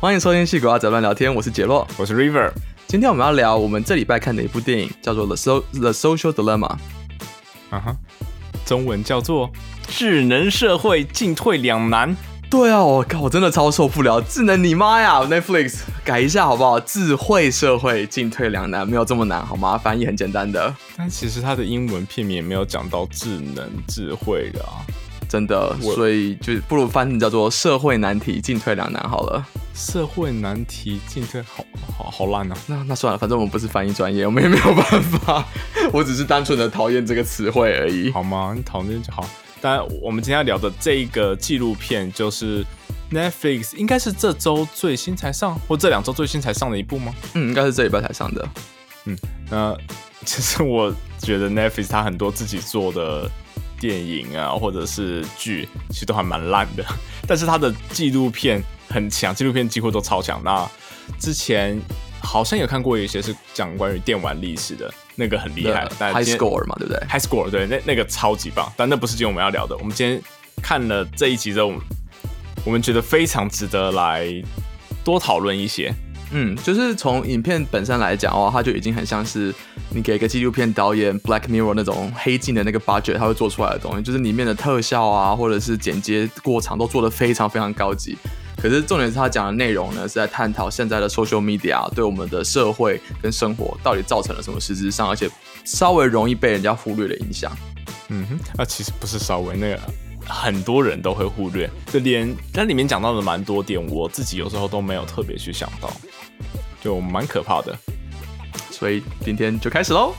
欢迎收听《戏骨阿仔乱聊天》，我是杰洛，我是 River。今天我们要聊我们这礼拜看的一部电影，叫做《The So The Social Dilemma》。啊哈，中文叫做《智能社会进退两难》。对啊，我靠，我真的超受不了！智能你妈呀！Netflix 改一下好不好？智慧社会进退两难，没有这么难好吗？翻译很简单的。但其实它的英文片名也没有讲到智能智慧的啊，真的，所以就不如翻译叫做社会难题进退两难好了。社会难题进退，好好好烂啊！那那算了，反正我们不是翻译专业，我们也没有办法。我只是单纯的讨厌这个词汇而已，好吗？你讨厌就好。但我们今天要聊的这一个纪录片，就是 Netflix 应该是这周最新才上，或这两周最新才上的一部吗？嗯，应该是这礼拜才上的。嗯，那其实我觉得 Netflix 它很多自己做的电影啊，或者是剧，其实都还蛮烂的。但是他的纪录片很强，纪录片几乎都超强。那之前好像有看过一些是讲关于电玩历史的。那个很厉害，High Score 嘛，对不对？High Score 对，那那个超级棒，但那不是今天我们要聊的。我们今天看了这一集之后，我们觉得非常值得来多讨论一些。嗯，就是从影片本身来讲的话，它就已经很像是你给一个纪录片导演 Black Mirror 那种黑镜的那个 budget，他会做出来的东西，就是里面的特效啊，或者是剪接过场都做得非常非常高级。可是重点是他讲的内容呢，是在探讨现在的 social media 对我们的社会跟生活到底造成了什么实质上，而且稍微容易被人家忽略的影响。嗯哼，那其实不是稍微，那个很多人都会忽略，就连那里面讲到的蛮多点，我自己有时候都没有特别去想到，就蛮可怕的。所以今天就开始喽，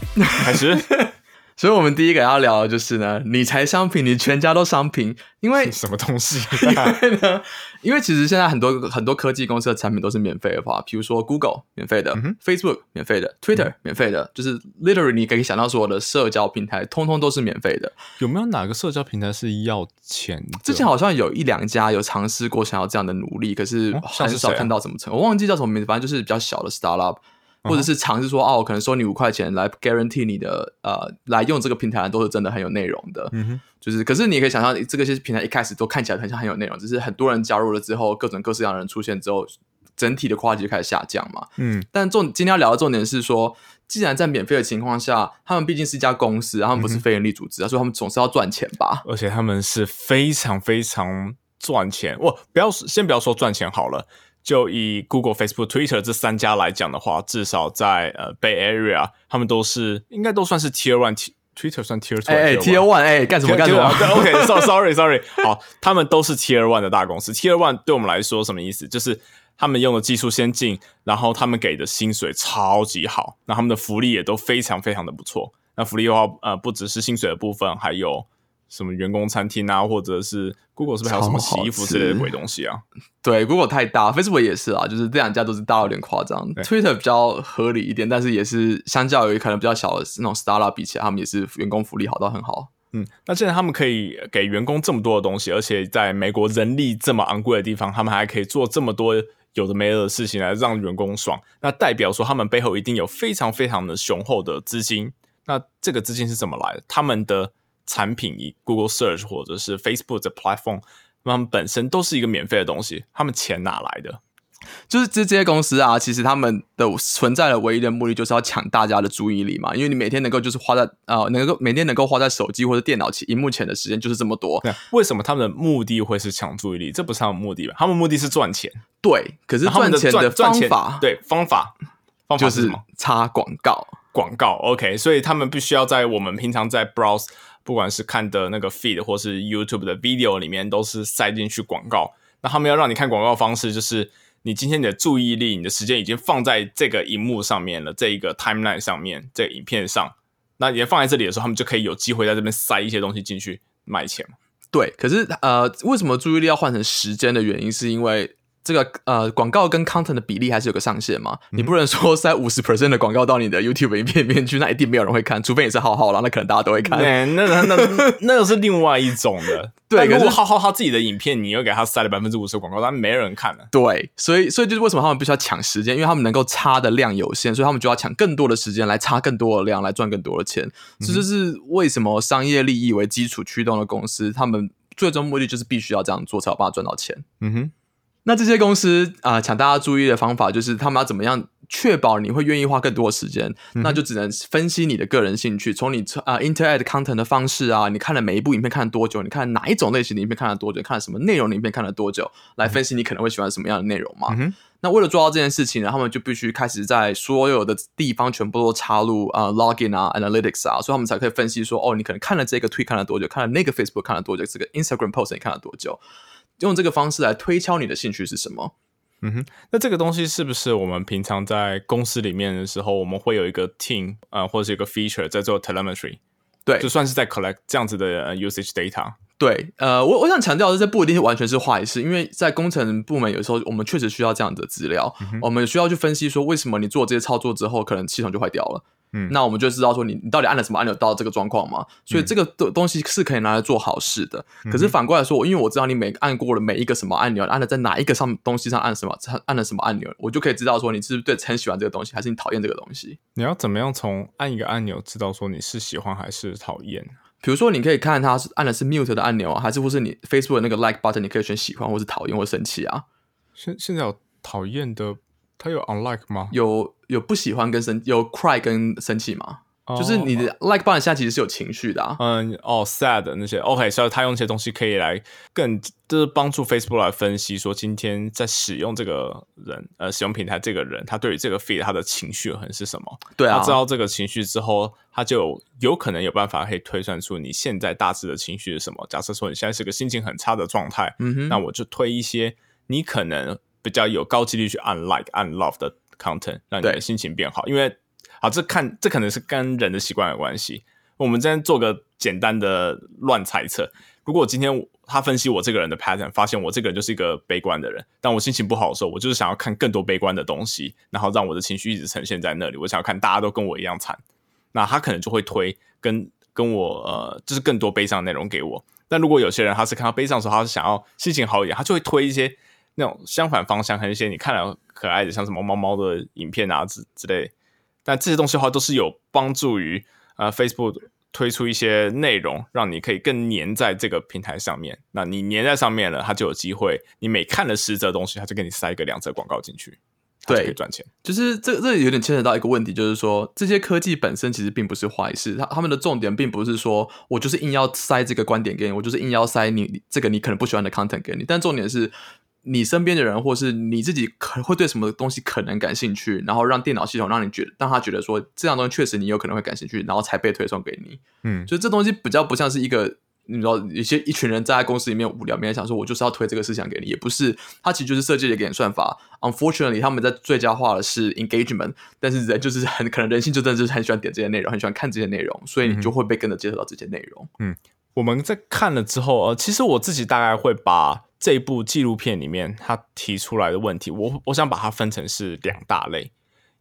开始。所以，我们第一个要聊的就是呢，理财商品，你全家都商品，因为 什么东西？因为呢，因为其实现在很多很多科技公司的产品都是免费的话，比如说 Google 免费的，Facebook 免费的，Twitter 免费的，就是 literally 你可以想到所有的社交平台，通通都是免费的。有没有哪个社交平台是要钱？之前好像有一两家有尝试过想要这样的努力，可是很少看到怎么成。我忘记叫什么名字，反正就是比较小的 startup。或者是尝试说哦，可能收你五块钱来 guarantee 你的呃，来用这个平台都是真的很有内容的，嗯哼，就是可是你可以想象，这个些平台一开始都看起来很像很有内容，只是很多人加入了之后，各种各式各样的人出现之后，整体的话就开始下降嘛，嗯。但重今天要聊的重点是说，既然在免费的情况下，他们毕竟是一家公司，他们不是非营利组织啊，所以他们总是要赚钱吧？而且他们是非常非常赚钱，我不要先不要说赚钱好了。就以 Google、Facebook、Twitter 这三家来讲的话，至少在呃 Bay Area，他们都是应该都算是 Tier One，Twitter 算 Tier Two，哎，Tier One，哎，干什么干什么？OK，Sorry，Sorry，好，他们都是 Tier One 的大公司。Tier One 对我们来说什么意思？就是他们用的技术先进，然后他们给的薪水超级好，那他们的福利也都非常非常的不错。那福利的话，呃，不只是薪水的部分，还有。什么员工餐厅啊，或者是 Google 是不是还有什么洗衣服之类的鬼东西啊？对，Google 太大，Facebook 也是啊，就是这两家都是大有点夸张。Twitter 比较合理一点，但是也是相较于可能比较小的那种 Startup 比起来，他们也是员工福利好到很好。嗯，那既然他们可以给员工这么多的东西，而且在美国人力这么昂贵的地方，他们还可以做这么多有的没的事情来让员工爽，那代表说他们背后一定有非常非常的雄厚的资金。那这个资金是怎么来的？他们的产品以 Google Search 或者是 Facebook 的 platform，他们本身都是一个免费的东西，他们钱哪来的？就是这这些公司啊，其实他们的存在的唯一的目的就是要抢大家的注意力嘛，因为你每天能够就是花在呃，能够每天能够花在手机或者电脑前、荧幕前的时间就是这么多。为什么他们的目的会是抢注意力？这不是他们目的吧？他们目的是赚钱。对，可是赚钱的方法，对方法，方法就是插广告。广告，OK，所以他们必须要在我们平常在 browse。不管是看的那个 feed 或是 YouTube 的 video 里面，都是塞进去广告。那他们要让你看广告方式，就是你今天的注意力、你的时间已经放在这个荧幕上面了，这一个 timeline 上面，这影片上。那也放在这里的时候，他们就可以有机会在这边塞一些东西进去卖钱对，可是呃，为什么注意力要换成时间的原因，是因为。这个呃广告跟 content 的比例还是有个上限嘛？你不能说塞五十 percent 的广告到你的 YouTube 影片里面去，那一定没有人会看，除非你是浩浩啦，那可能大家都会看。对，那那那 那个是另外一种的。对，如果浩浩他自己的影片，你又给他塞了百分之五十广告，但没人看了。对，所以所以就是为什么他们必须要抢时间，因为他们能够插的量有限，所以他们就要抢更多的时间来插更多的量，来赚更多的钱。这就是为什么商业利益为基础驱动的公司，他们最终目的就是必须要这样做，才有办法赚到钱。嗯哼。那这些公司啊，抢大家注意的方法就是他们要怎么样确保你会愿意花更多的时间？那就只能分析你的个人兴趣，从你啊 interact content 的方式啊，你看了每一部影片看了多久？你看哪一种类型的影片看了多久？看了什么内容的影片看了多久？来分析你可能会喜欢什么样的内容嘛？那为了做到这件事情呢，他们就必须开始在所有的地方全部都插入啊 login 啊 analytics 啊，所以他们才可以分析说，哦，你可能看了这个 tweet 看了多久？看了那个 Facebook 看了多久？这个 Instagram post 你看了多久？用这个方式来推敲你的兴趣是什么？嗯哼，那这个东西是不是我们平常在公司里面的时候，我们会有一个 team 啊，或者是一个 feature 在做 telemetry？对，就算是在 collect 这样子的 usage data。对，呃，我我想强调的是，这不一定完全是坏事，因为在工程部门有时候我们确实需要这样的资料，我们需要去分析说，为什么你做这些操作之后，可能系统就坏掉了。嗯，那我们就知道说你你到底按了什么按钮到这个状况嘛？所以这个东东西是可以拿来做好事的。可是反过来说，因为我知道你每按过了每一个什么按钮，按了在哪一个上东西上按什么，按了什么按钮，我就可以知道说你是不是对很喜欢这个东西，还是你讨厌这个东西。你要怎么样从按一个按钮知道说你是喜欢还是讨厌？比如说，你可以看它是按的是 mute 的按钮啊，还是不是你 Facebook 那个 like button，你可以选喜欢或是讨厌或生气啊。现现在有讨厌的，它有 unlike 吗？有有不喜欢跟生有 cry 跟生气吗？就是你的 like button 下其实是有情绪的，嗯，哦，sad 那些，OK，所以他用一些东西可以来更就是帮助 Facebook 来分析说今天在使用这个人呃使用平台这个人他对于这个 feed 他的情绪很是什么？对啊，他知道这个情绪之后，他就有可能有办法可以推算出你现在大致的情绪是什么。假设说你现在是个心情很差的状态，嗯哼，那我就推一些你可能比较有高几率去按 like 按 love 的 content，让你的心情变好，因为。好，这看这可能是跟人的习惯有关系。我们今天做个简单的乱猜测：如果今天他分析我这个人的 pattern，发现我这个人就是一个悲观的人，当我心情不好的时候，我就是想要看更多悲观的东西，然后让我的情绪一直呈现在那里。我想要看大家都跟我一样惨，那他可能就会推跟跟我呃，就是更多悲伤的内容给我。但如果有些人他是看到悲伤的时候，他是想要心情好一点，他就会推一些那种相反方向，还有一些你看了可爱的，像什么猫猫的影片啊之之类。但这些东西的话，都是有帮助于呃，Facebook 推出一些内容，让你可以更粘在这个平台上面。那你粘在上面了，它就有机会，你每看了十则东西，它就给你塞个两则广告进去，对，可以赚钱。就是这这有点牵扯到一个问题，就是说这些科技本身其实并不是坏事，它他们的重点并不是说我就是硬要塞这个观点给你，我就是硬要塞你这个你可能不喜欢的 content 给你，但重点是。你身边的人，或是你自己，可能会对什么东西可能感兴趣，然后让电脑系统让你觉得，让他觉得说这样东西确实你有可能会感兴趣，然后才被推送给你。嗯，所以这东西比较不像是一个，你知道，有些一群人在公司里面无聊，没人想说我就是要推这个事情给你，也不是，它其实就是设计了一个演算法。Unfortunately，他们在最佳化的是 engagement，但是人就是很可能人性就真的就是很喜欢点这些内容，很喜欢看这些内容，所以你就会被跟着接受到这些内容。嗯，我们在看了之后，呃，其实我自己大概会把。这部纪录片里面，他提出来的问题，我我想把它分成是两大类。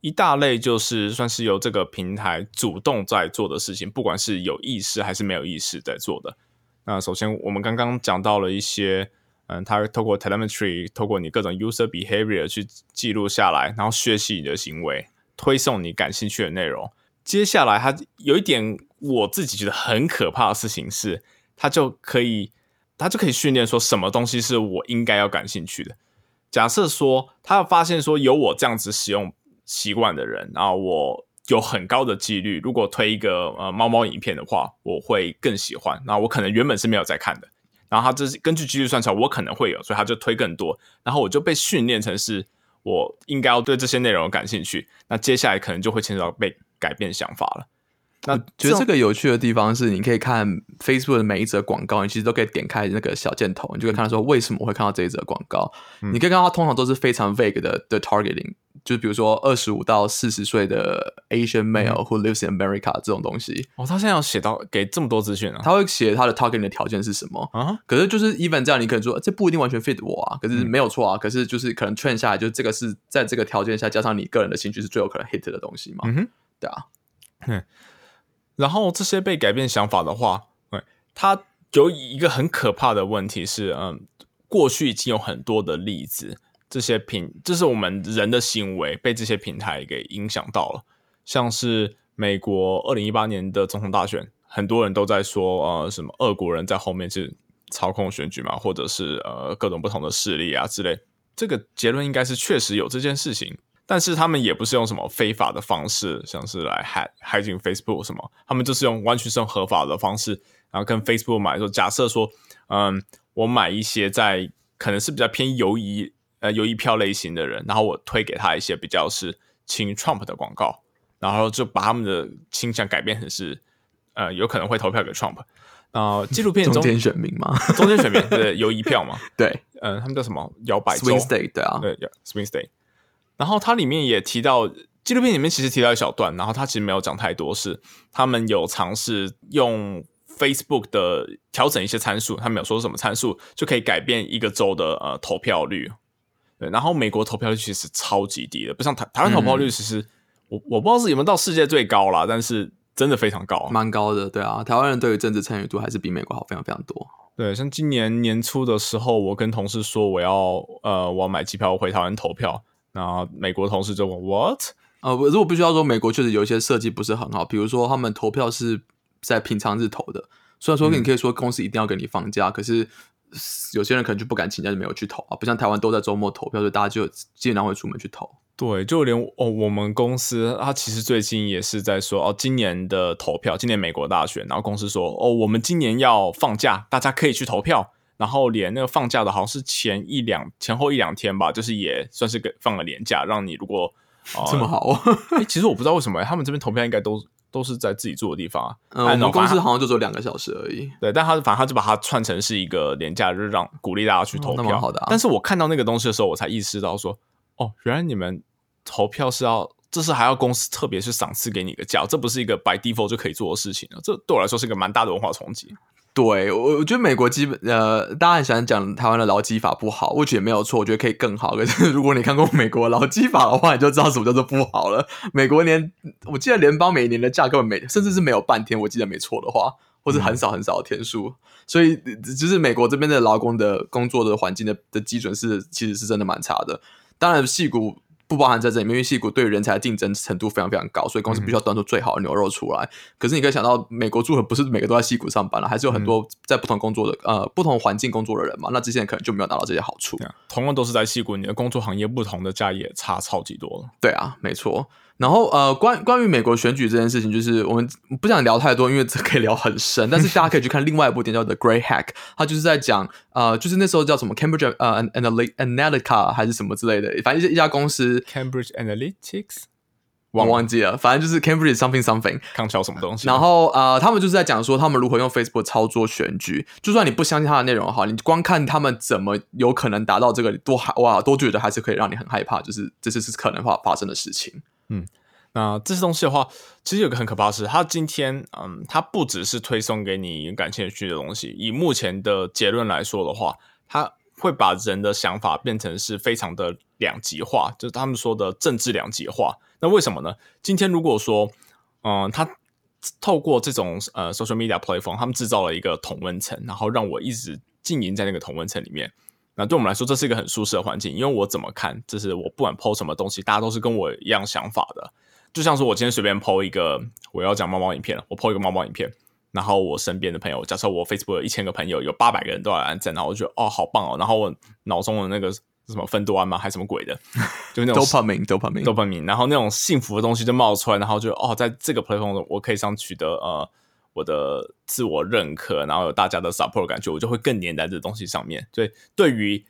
一大类就是算是由这个平台主动在做的事情，不管是有意识还是没有意识在做的。那首先，我们刚刚讲到了一些，嗯，他透过 telemetry，透过你各种 user behavior 去记录下来，然后学习你的行为，推送你感兴趣的内容。接下来，他有一点我自己觉得很可怕的事情是，他就可以。他就可以训练说什么东西是我应该要感兴趣的。假设说他发现说有我这样子使用习惯的人，然后我有很高的几率，如果推一个呃猫猫影片的话，我会更喜欢。那我可能原本是没有在看的，然后他这是根据几率算出来，我可能会有，所以他就推更多。然后我就被训练成是我应该要对这些内容感兴趣。那接下来可能就会牵扯到被改变想法了。那觉得这个有趣的地方是，你可以看 Facebook 的每一则广告，你其实都可以点开那个小箭头，你就可以看到说为什么会看到这一则广告。你可以看到它通常都是非常 vague 的的 targeting，就比如说二十五到四十岁的 Asian male who lives in America 这种东西。哦，他现在要写到给这么多资讯啊？他会写他的 targeting 的条件是什么啊？可是就是 even 这样，你可能说这不一定完全 fit 我啊，可是没有错啊。可是就是可能 train 下来，就这个是在这个条件下加上你个人的兴趣是最有可能 hit 的东西嘛？嗯哼，对啊。然后这些被改变想法的话，对，它有一个很可怕的问题是，嗯，过去已经有很多的例子，这些平，就是我们人的行为被这些平台给影响到了。像是美国二零一八年的总统大选，很多人都在说，呃，什么俄国人在后面是操控选举嘛，或者是呃各种不同的势力啊之类。这个结论应该是确实有这件事情，但是他们也不是用什么非法的方式，像是来害害进 Facebook 什么，他们就是用完全是用合法的方式，然后跟 Facebook 买说，假设说，嗯，我买一些在可能是比较偏游移呃游移票类型的人，然后我推给他一些比较是亲 Trump 的广告，然后就把他们的倾向改变成是呃有可能会投票给 Trump。啊，纪录片中间选民吗，中间选民对游移票嘛，对，嗯，他们叫什么？摇摆 swing state 对啊，对，swing state。然后它里面也提到，纪录片里面其实提到一小段，然后它其实没有讲太多，是他们有尝试用 Facebook 的调整一些参数，他们有说什么参数就可以改变一个州的呃投票率。对，然后美国投票率其实超级低的，不像台台湾投票率，其实我我不知道是有没有到世界最高啦，但是。真的非常高，蛮高的，对啊，台湾人对于政治参与度还是比美国好非常非常多。对，像今年年初的时候，我跟同事说我要呃我要买机票回台湾投票，那美国同事就问 What？呃，如果必须要说，美国确实有一些设计不是很好，比如说他们投票是在平常日投的，虽然说你可以说公司一定要给你放假，可是有些人可能就不敢请假就没有去投啊，不像台湾都在周末投票，所以大家就基本上会出门去投。对，就连哦，我们公司他其实最近也是在说哦，今年的投票，今年美国大选，然后公司说哦，我们今年要放假，大家可以去投票。然后连那个放假的，好像是前一两前后一两天吧，就是也算是给放了年假，让你如果这么好。哎，其实我不知道为什么他们这边投票应该都都是在自己住的地方啊。嗯，我们公司好像就只有两个小时而已。对，但他反正他就把它串成是一个年假日，让鼓励大家去投票。好的。但是我看到那个东西的时候，我才意识到说，哦，原来你们。投票是要，这是还要公司特别是赏赐给你个假，这不是一个 by default 就可以做的事情了。这对我来说是一个蛮大的文化冲击。对我，我觉得美国基本呃，大家很喜欢讲台湾的劳基法不好，我觉得没有错，我觉得可以更好。可是如果你看过美国劳基法的话，你就知道什么叫做不好了。美国连，我记得联邦每年的假根本没，甚至是没有半天，我记得没错的话，或是很少很少的天数。所以就是美国这边的劳工的工作的环境的的基准是，其实是真的蛮差的。当然，戏骨。不包含在这里面，因为戏骨对人才的竞争程度非常非常高，所以公司必须要端出最好的牛肉出来。可是你可以想到，美国住的不是每个都在戏骨上班了，还是有很多在不同工作的呃不同环境工作的人嘛？那这些人可能就没有拿到这些好处。同样都是在戏骨，你的工作行业不同的价也差超级多了。对啊，没错。然后呃，关关于美国选举这件事情，就是我们不想聊太多，因为这可以聊很深。但是大家可以去看另外一部电影叫《The Great Hack》，它就是在讲呃，就是那时候叫什么 Cambridge 呃 Analytica 还是什么之类的，反正一家公司 Cambridge Analytics，我忘记了，反正就是 Cambridge something something，康桥什么东西。然后呃，他们就是在讲说他们如何用 Facebook 操作选举。就算你不相信他的内容哈，你光看他们怎么有可能达到这个，多害哇，都觉得还是可以让你很害怕，就是这次是可能发发生的事情。嗯，那这些东西的话，其实有个很可怕的是，它今天，嗯，它不只是推送给你感兴趣的东西。以目前的结论来说的话，它会把人的想法变成是非常的两极化，就是他们说的政治两极化。那为什么呢？今天如果说，嗯，他透过这种呃 social media platform，他们制造了一个同温层，然后让我一直经营在那个同温层里面。那对我们来说，这是一个很舒适的环境，因为我怎么看，就是我不管 PO 什么东西，大家都是跟我一样想法的。就像说我今天随便 PO 一个，我要讲猫猫影片了，我 PO 一个猫猫影片，然后我身边的朋友，假设我 Facebook 有一千个朋友，有八百个人都来按赞，然后我觉得哦好棒哦，然后我脑中的那个什么分多胺吗，还什么鬼的，就那种 dopamine，dopamine，dopamine，然后那种幸福的东西就冒出来，然后就哦，在这个 platform 我可以上取得呃。我的自我认可，然后有大家的 support 感觉，我就会更黏在这东西上面。所以，对于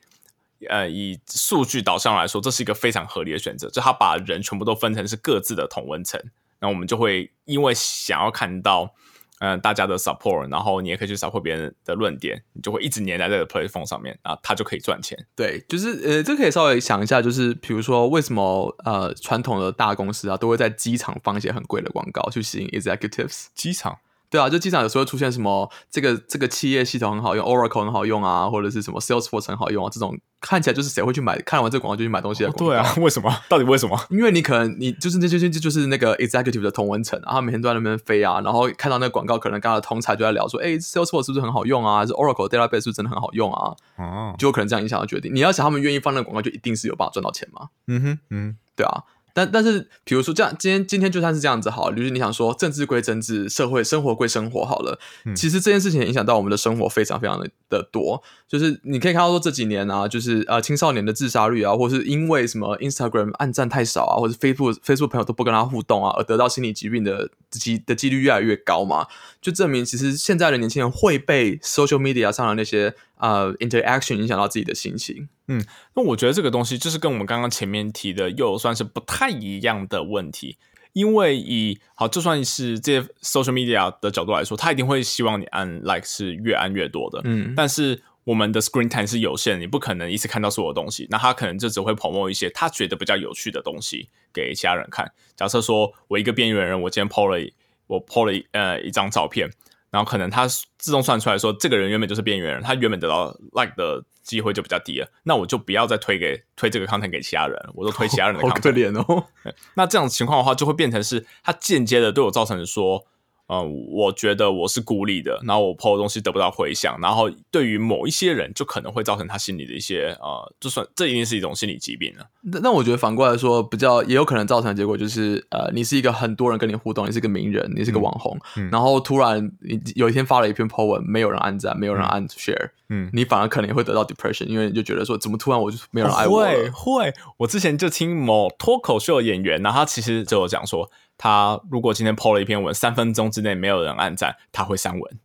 呃以数据导向来说，这是一个非常合理的选择。就他把人全部都分成是各自的同温层，那我们就会因为想要看到嗯大家的 support，然后你也可以去 support 别人的论点，你就会一直黏在这个 platform 上面，然后他就可以赚钱。对，就是呃，这可以稍微想一下，就是比如说为什么呃传统的大公司啊都会在机场放一些很贵的广告去吸引 executives？机场。对啊，就机场有时候出现什么这个这个企业系统很好用，Oracle 很好用啊，或者是什么 Salesforce 很好用啊，这种看起来就是谁会去买？看完这个广告就去买东西的广告。对啊，为什么？到底为什么？因为你可能你就是那些就就是那个 executive 的同文层，然后每天都在那边飞啊，然后看到那个广告，可能跟他的同才就在聊说，哎，Salesforce 是不是很好用啊？是 Oracle database 是不是真的很好用啊？哦，就有可能这样影响到决定。你要想他们愿意放那个广告，就一定是有办法赚到钱嘛？嗯哼，嗯，对啊。但但是，比如说这样，今天今天就算是这样子好，就是你想说政治归政治，社会生活归生活好了。其实这件事情影响到我们的生活非常非常的的多。就是你可以看到说这几年啊，就是呃青少年的自杀率啊，或是因为什么 Instagram 按赞太少啊，或者 Facebook Facebook 朋友都不跟他互动啊，而得到心理疾病的几的几率越来越高嘛，就证明其实现在的年轻人会被 social media 上的那些呃 interaction 影响到自己的心情。嗯，那我觉得这个东西就是跟我们刚刚前面提的又算是不太一样的问题，因为以好就算是这些 social media 的角度来说，他一定会希望你按 like 是越按越多的，嗯，但是我们的 screen time 是有限，你不可能一次看到所有东西，那他可能就只会 promote 一些他觉得比较有趣的东西给其他人看。假设说我一个边缘人，我今天 po 了我 po 了呃一张照片。然后可能他自动算出来说，这个人原本就是边缘人，他原本得到 like 的机会就比较低了，那我就不要再推给推这个 content 给其他人，我都推其他人的 content。好可怜哦。那这样情况的话，就会变成是他间接的对我造成说。嗯，我觉得我是孤立的，然后我抛的东西得不到回响，然后对于某一些人，就可能会造成他心里的一些呃，就算这一定是一种心理疾病了。那那我觉得反过来说，比较也有可能造成的结果就是，呃，你是一个很多人跟你互动，你是个名人，你是个网红，然后突然有一天发了一篇 po 文，没有人按赞，没有人按 share，嗯，你反而可能会得到 depression，因为你就觉得说，怎么突然我就没有人爱我？会会，我之前就听某脱口秀演员，然后他其实就有讲说。他如果今天 PO 了一篇文，三分钟之内没有人按赞，他会删文。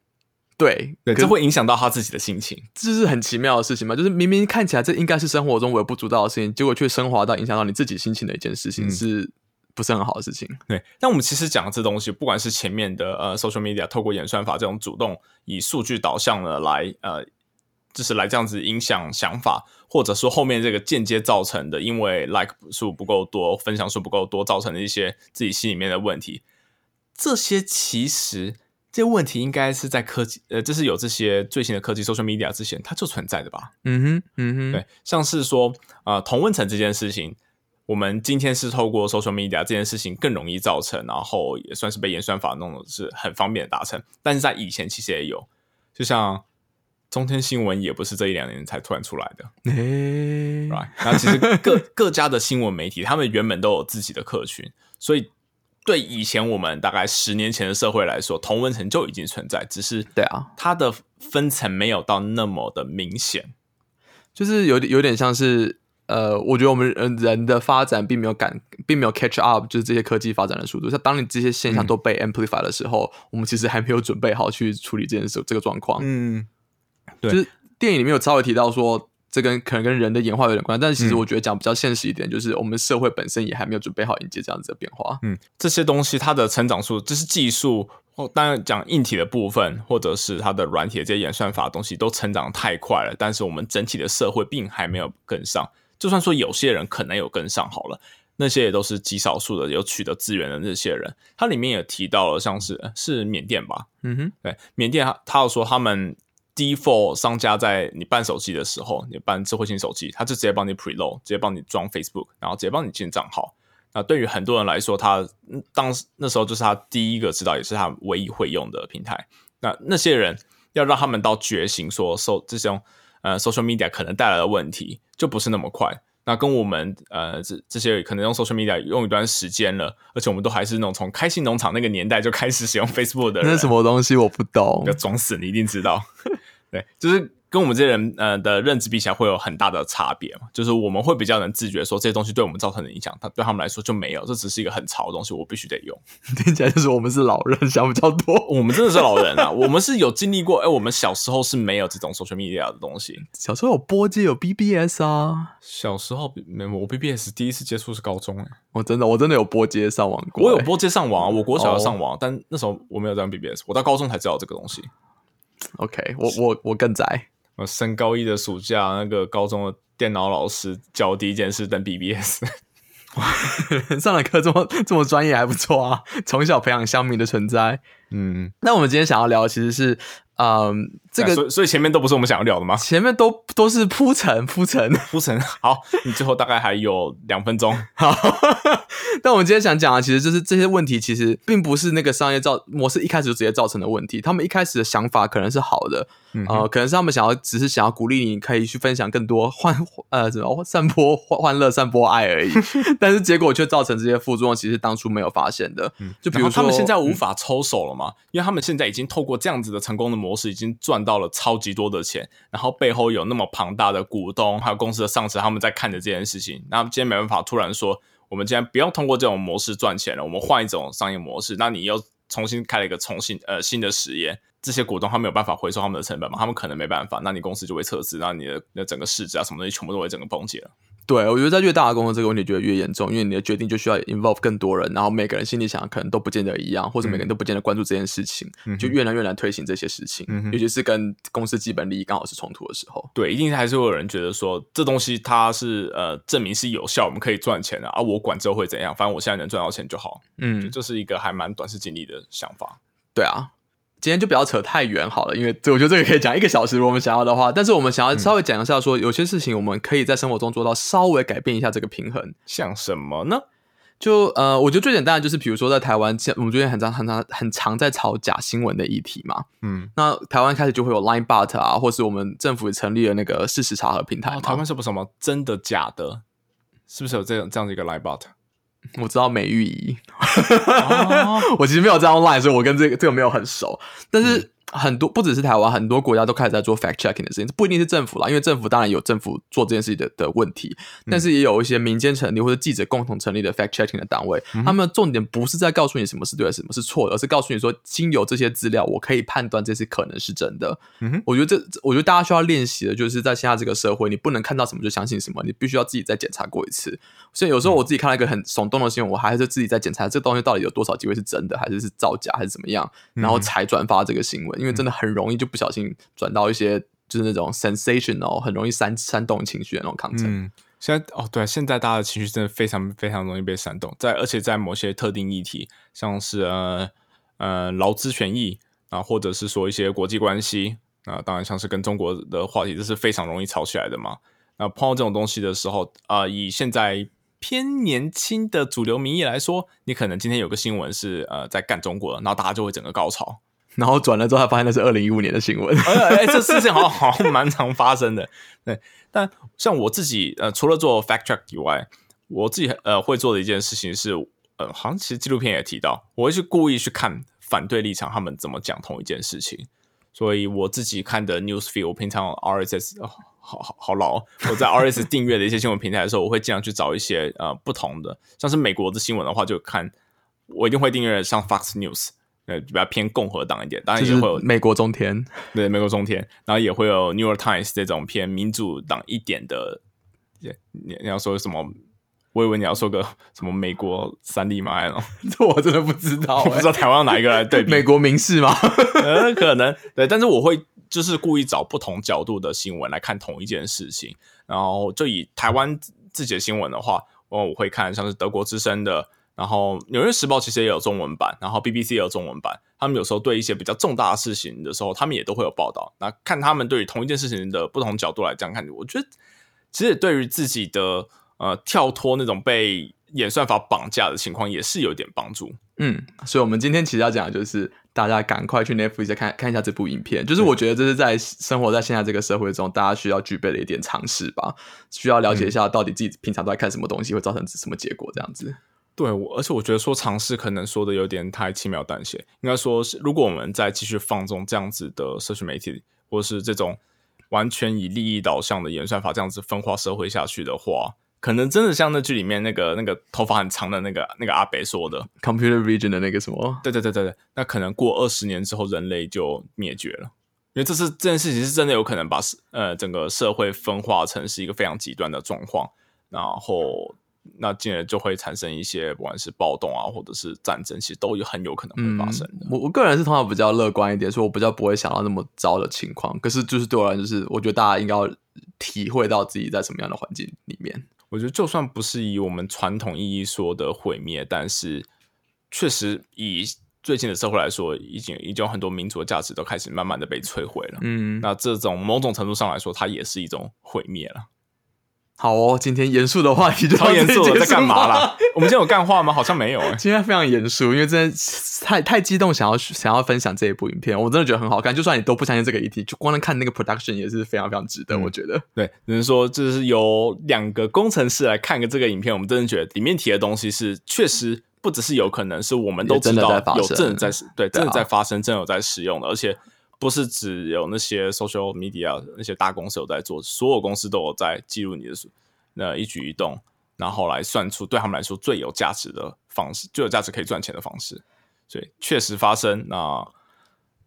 对对，这会影响到他自己的心情，这是很奇妙的事情嘛？就是明明看起来这应该是生活中微不足道的事情，结果却升华到影响到你自己心情的一件事情，是不是很好的事情？对。但我们其实讲的这东西，不管是前面的呃 social media 透过演算法这种主动以数据导向的来呃。就是来这样子影响想法，或者说后面这个间接造成的，因为 like 数不够多，分享数不够多，造成的一些自己心里面的问题。这些其实这些问题应该是在科技，呃，这是有这些最新的科技 social media 之前它就存在的吧？嗯哼，嗯哼，对，像是说呃同温层这件事情，我们今天是透过 social media 这件事情更容易造成，然后也算是被演算法弄的是很方便的达成，但是在以前其实也有，就像。中天新闻也不是这一两年才突然出来的，right？那其实各 各家的新闻媒体，他们原本都有自己的客群，所以对以前我们大概十年前的社会来说，同文层就已经存在，只是对啊，它的分层没有到那么的明显，就是有点有点像是呃，我觉得我们人人的发展并没有赶，并没有 catch up，就是这些科技发展的速度。像当你这些现象都被 amplify 的时候，我们其实还没有准备好去处理这件事这个状况，嗯。就是电影里面有稍微提到说，这跟可能跟人的演化有点关，但是其实我觉得讲比较现实一点，就是我们社会本身也还没有准备好迎接这样子的变化。嗯，这些东西它的成长速，这是技术，当然讲硬体的部分，或者是它的软体这些演算法的东西都成长太快了，但是我们整体的社会并还没有跟上。就算说有些人可能有跟上好了，那些也都是极少数的有取得资源的那些人。它里面也提到了，像是是缅甸吧，嗯哼，对，缅甸他他有说他们。Default 商家在你办手机的时候，你办智慧型手机，他就直接帮你 preload，直接帮你装 Facebook，然后直接帮你建账号。那对于很多人来说，他当那时候就是他第一个知道，也是他唯一会用的平台。那那些人要让他们到觉醒，说受这种呃 social media 可能带来的问题，就不是那么快。那跟我们呃这这些可能用 social media 用一段时间了，而且我们都还是那种从开心农场那个年代就开始使用 Facebook 的人，那什么东西我不懂，要装死你一定知道。对，就是跟我们这些人呃的认知比起来，会有很大的差别嘛。就是我们会比较能自觉说这些东西对我们造成的影响，它对他们来说就没有，这只是一个很潮的东西，我必须得用。听起来就是我们是老人想比较多，我们真的是老人啊，我们是有经历过。哎，我们小时候是没有这种 social media 的东西，小时候有波接有 BBS 啊。小时候没我 BBS 第一次接触是高中哎，我真的我真的有波接上网过，我有波接上网啊，我国小要上网，但那时候我没有这样 BBS，我到高中才知道这个东西。OK，我我我更宅。我升高一的暑假，那个高中的电脑老师教第一件事登 BBS，上了课这么这么专业还不错啊！从小培养乡民的存在，嗯。那我们今天想要聊的其实是，嗯，这个，所以所以前面都不是我们想要聊的吗？前面都都是铺陈铺陈 铺陈。好，你最后大概还有两分钟。好，但我们今天想讲啊，其实就是这些问题，其实并不是那个商业造模式一开始就直接造成的问题。他们一开始的想法可能是好的，呃，可能是他们想要只是想要鼓励你可以去分享更多欢呃什么散播欢欢乐、散播爱而已。但是结果却造成这些副作用，其实当初没有发现的。就比如他们现在无法抽手了嘛？因为他们现在已经透过这样子的成功的模式，已经赚到了超级多的钱，然后背后有那么庞大的股东，还有公司的上司，他们在看着这件事情。那今天没办法突然说。我们既然不用通过这种模式赚钱了，我们换一种商业模式。那你又重新开了一个重新呃新的实验，这些股东他没有办法回收他们的成本嘛？他们可能没办法，那你公司就会撤资，然后你的那整个市值啊什么东西全部都会整个崩解了。对，我觉得在越大的公司，这个问题就会越严重，因为你的决定就需要 involve 更多人，然后每个人心里想可能都不见得一样，或者每个人都不见得关注这件事情，就越来越难推行这些事情，尤其是跟公司基本利益刚好是冲突的时候。对，一定还是会有人觉得说，这东西它是呃证明是有效，我们可以赚钱的啊，我管之后会怎样，反正我现在能赚到钱就好。嗯，这是一个还蛮短视经历的想法。对啊。今天就不要扯太远好了，因为 这我觉得这个可以讲一个小时，如果我们想要的话。但是我们想要稍微讲一下，说有些事情我们可以在生活中做到稍微改变一下这个平衡。像什么呢？就呃，我觉得最简单的就是，比如说在台湾，我们最近很常、很常、很常在炒假新闻的议题嘛。嗯，那台湾开始就会有 Line Bot 啊，或是我们政府成立了那个事实查核平台。台湾是不是什么真的假的？是不是有这样这样的一个 Line Bot？我知道美玉仪，我其实没有这样 line，所以我跟这个这个没有很熟，但是。很多不只是台湾，很多国家都开始在做 fact checking 的事情，不一定是政府啦，因为政府当然有政府做这件事情的的问题，但是也有一些民间成立或者记者共同成立的 fact checking 的单位，他们的重点不是在告诉你什么是对的，什么是错的，而是告诉你说，经由这些资料，我可以判断这是可能是真的。嗯我觉得这，我觉得大家需要练习的，就是在现在这个社会，你不能看到什么就相信什么，你必须要自己再检查过一次。所以有时候我自己看到一个很耸动的新闻，我还是自己在检查这东西到底有多少机会是真的，还是是造假，还是怎么样，然后才转发这个新闻，因为真的很容易就不小心转到一些就是那种 sensational，很容易煽煽动情绪的那种 content。嗯，现在哦，对，现在大家的情绪真的非常非常容易被煽动，在而且在某些特定议题，像是呃呃劳资权益啊，或者是说一些国际关系啊，当然像是跟中国的话题，这是非常容易吵起来的嘛。那碰到这种东西的时候啊，以现在。偏年轻的主流民意来说，你可能今天有个新闻是呃在干中国的，然后大家就会整个高潮，然后转了之后，他发现那是二零一五年的新闻。哎，这事情好像好像蛮常发生的。对，但像我自己呃，除了做 fact check 以外，我自己呃会做的一件事情是，呃，好像其实纪录片也提到，我会去故意去看反对立场他们怎么讲同一件事情。所以我自己看的 news feed，我平常 RSS。好好好老！我在 R S 订阅的一些新闻平台的时候，我会尽量去找一些呃不同的，像是美国的新闻的话，就看我一定会订阅像 Fox News，呃比较偏共和党一点，当然也会有美国中天，对美国中天，然后也会有 New York Times 这种偏民主党一点的。你你要说什么？我以为你要说个 什么美国三立嘛？这 我真的不知道，我不知道台湾哪一个来对美国民事吗？呃，可能对，但是我会。就是故意找不同角度的新闻来看同一件事情，然后就以台湾自己的新闻的话，我我会看像是德国之声的，然后纽约时报其实也有中文版，然后 BBC 也有中文版。他们有时候对一些比较重大的事情的时候，他们也都会有报道。那看他们对于同一件事情的不同角度来这样看，我觉得其实对于自己的呃跳脱那种被演算法绑架的情况也是有点帮助。嗯，所以我们今天其实要讲的就是。大家赶快去 Netflix 看看一下这部影片，就是我觉得这是在生活在现在这个社会中，大家需要具备的一点常识吧，需要了解一下到底自己平常都在看什么东西，会造成什么结果这样子。对，我而且我觉得说尝试可能说的有点太轻描淡写，应该说是如果我们再继续放纵这样子的社群媒体，或是这种完全以利益导向的演算法这样子分化社会下去的话。可能真的像那剧里面那个那个头发很长的那个那个阿北说的，computer vision 的那个什么？对对对对对，那可能过二十年之后人类就灭绝了，因为这是这件事情是真的有可能把呃整个社会分化成是一个非常极端的状况，然后那进而就会产生一些不管是暴动啊或者是战争，其实都有很有可能会发生的。我我个人是通常比较乐观一点，所以我比较不会想到那么糟的情况。可是就是对我来说，就是我觉得大家应该要体会到自己在什么样的环境里面。我觉得就算不是以我们传统意义说的毁灭，但是确实以最近的社会来说，已经已经有很多民族的价值都开始慢慢的被摧毁了。嗯，那这种某种程度上来说，它也是一种毁灭了。好哦，今天严肃的话题就超严肃了，在干嘛啦？我们今天有干话吗？好像没有哎。今天非常严肃，因为真的太太激动，想要想要分享这一部影片，我真的觉得很好看。就算你都不相信这个议题，就光能看那个 production 也是非常非常值得。我觉得，对，只能说这是由两个工程师来看个这个影片，我们真的觉得里面提的东西是确实不只是有可能，是我们都知道有真的在对真的在发生，真的有在使用的，而且。不是只有那些 social media 那些大公司有在做，所有公司都有在记录你的那一举一动，然后来算出对他们来说最有价值的方式，最有价值可以赚钱的方式。所以确实发生，那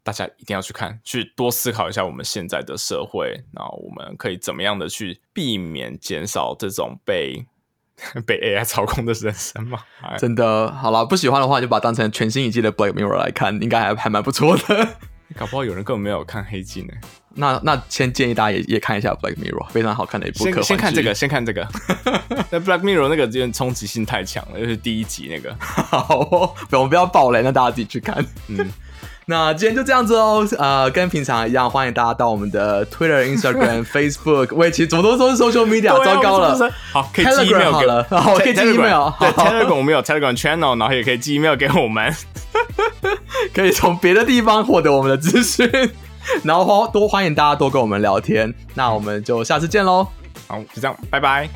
大家一定要去看，去多思考一下我们现在的社会，那我们可以怎么样的去避免减少这种被 被 AI 操控的人生吗？真的，好了，不喜欢的话就把当成全新一季的 Black Mirror 来看，应该还还蛮不错的。搞不好有人根本没有看黑镜呢。那那先建议大家也也看一下 Black Mirror，非常好看的一部。先先看这个，先看这个。那 Black Mirror 那个有点冲击性太强了，就是第一集那个。好，我们不要爆雷，那大家自己去看。嗯，那今天就这样子哦。呃，跟平常一样，欢迎大家到我们的 Twitter、Instagram、Facebook。喂，其实怎么都说是 social media，糟糕了。好，可以寄 email 好了，好，可以寄 email。对，Telegram 我们有 Telegram channel，然后也可以寄 email 给我们。可以从别的地方获得我们的资讯，然后多欢迎大家多跟我们聊天。那我们就下次见喽！好，就这样，拜拜。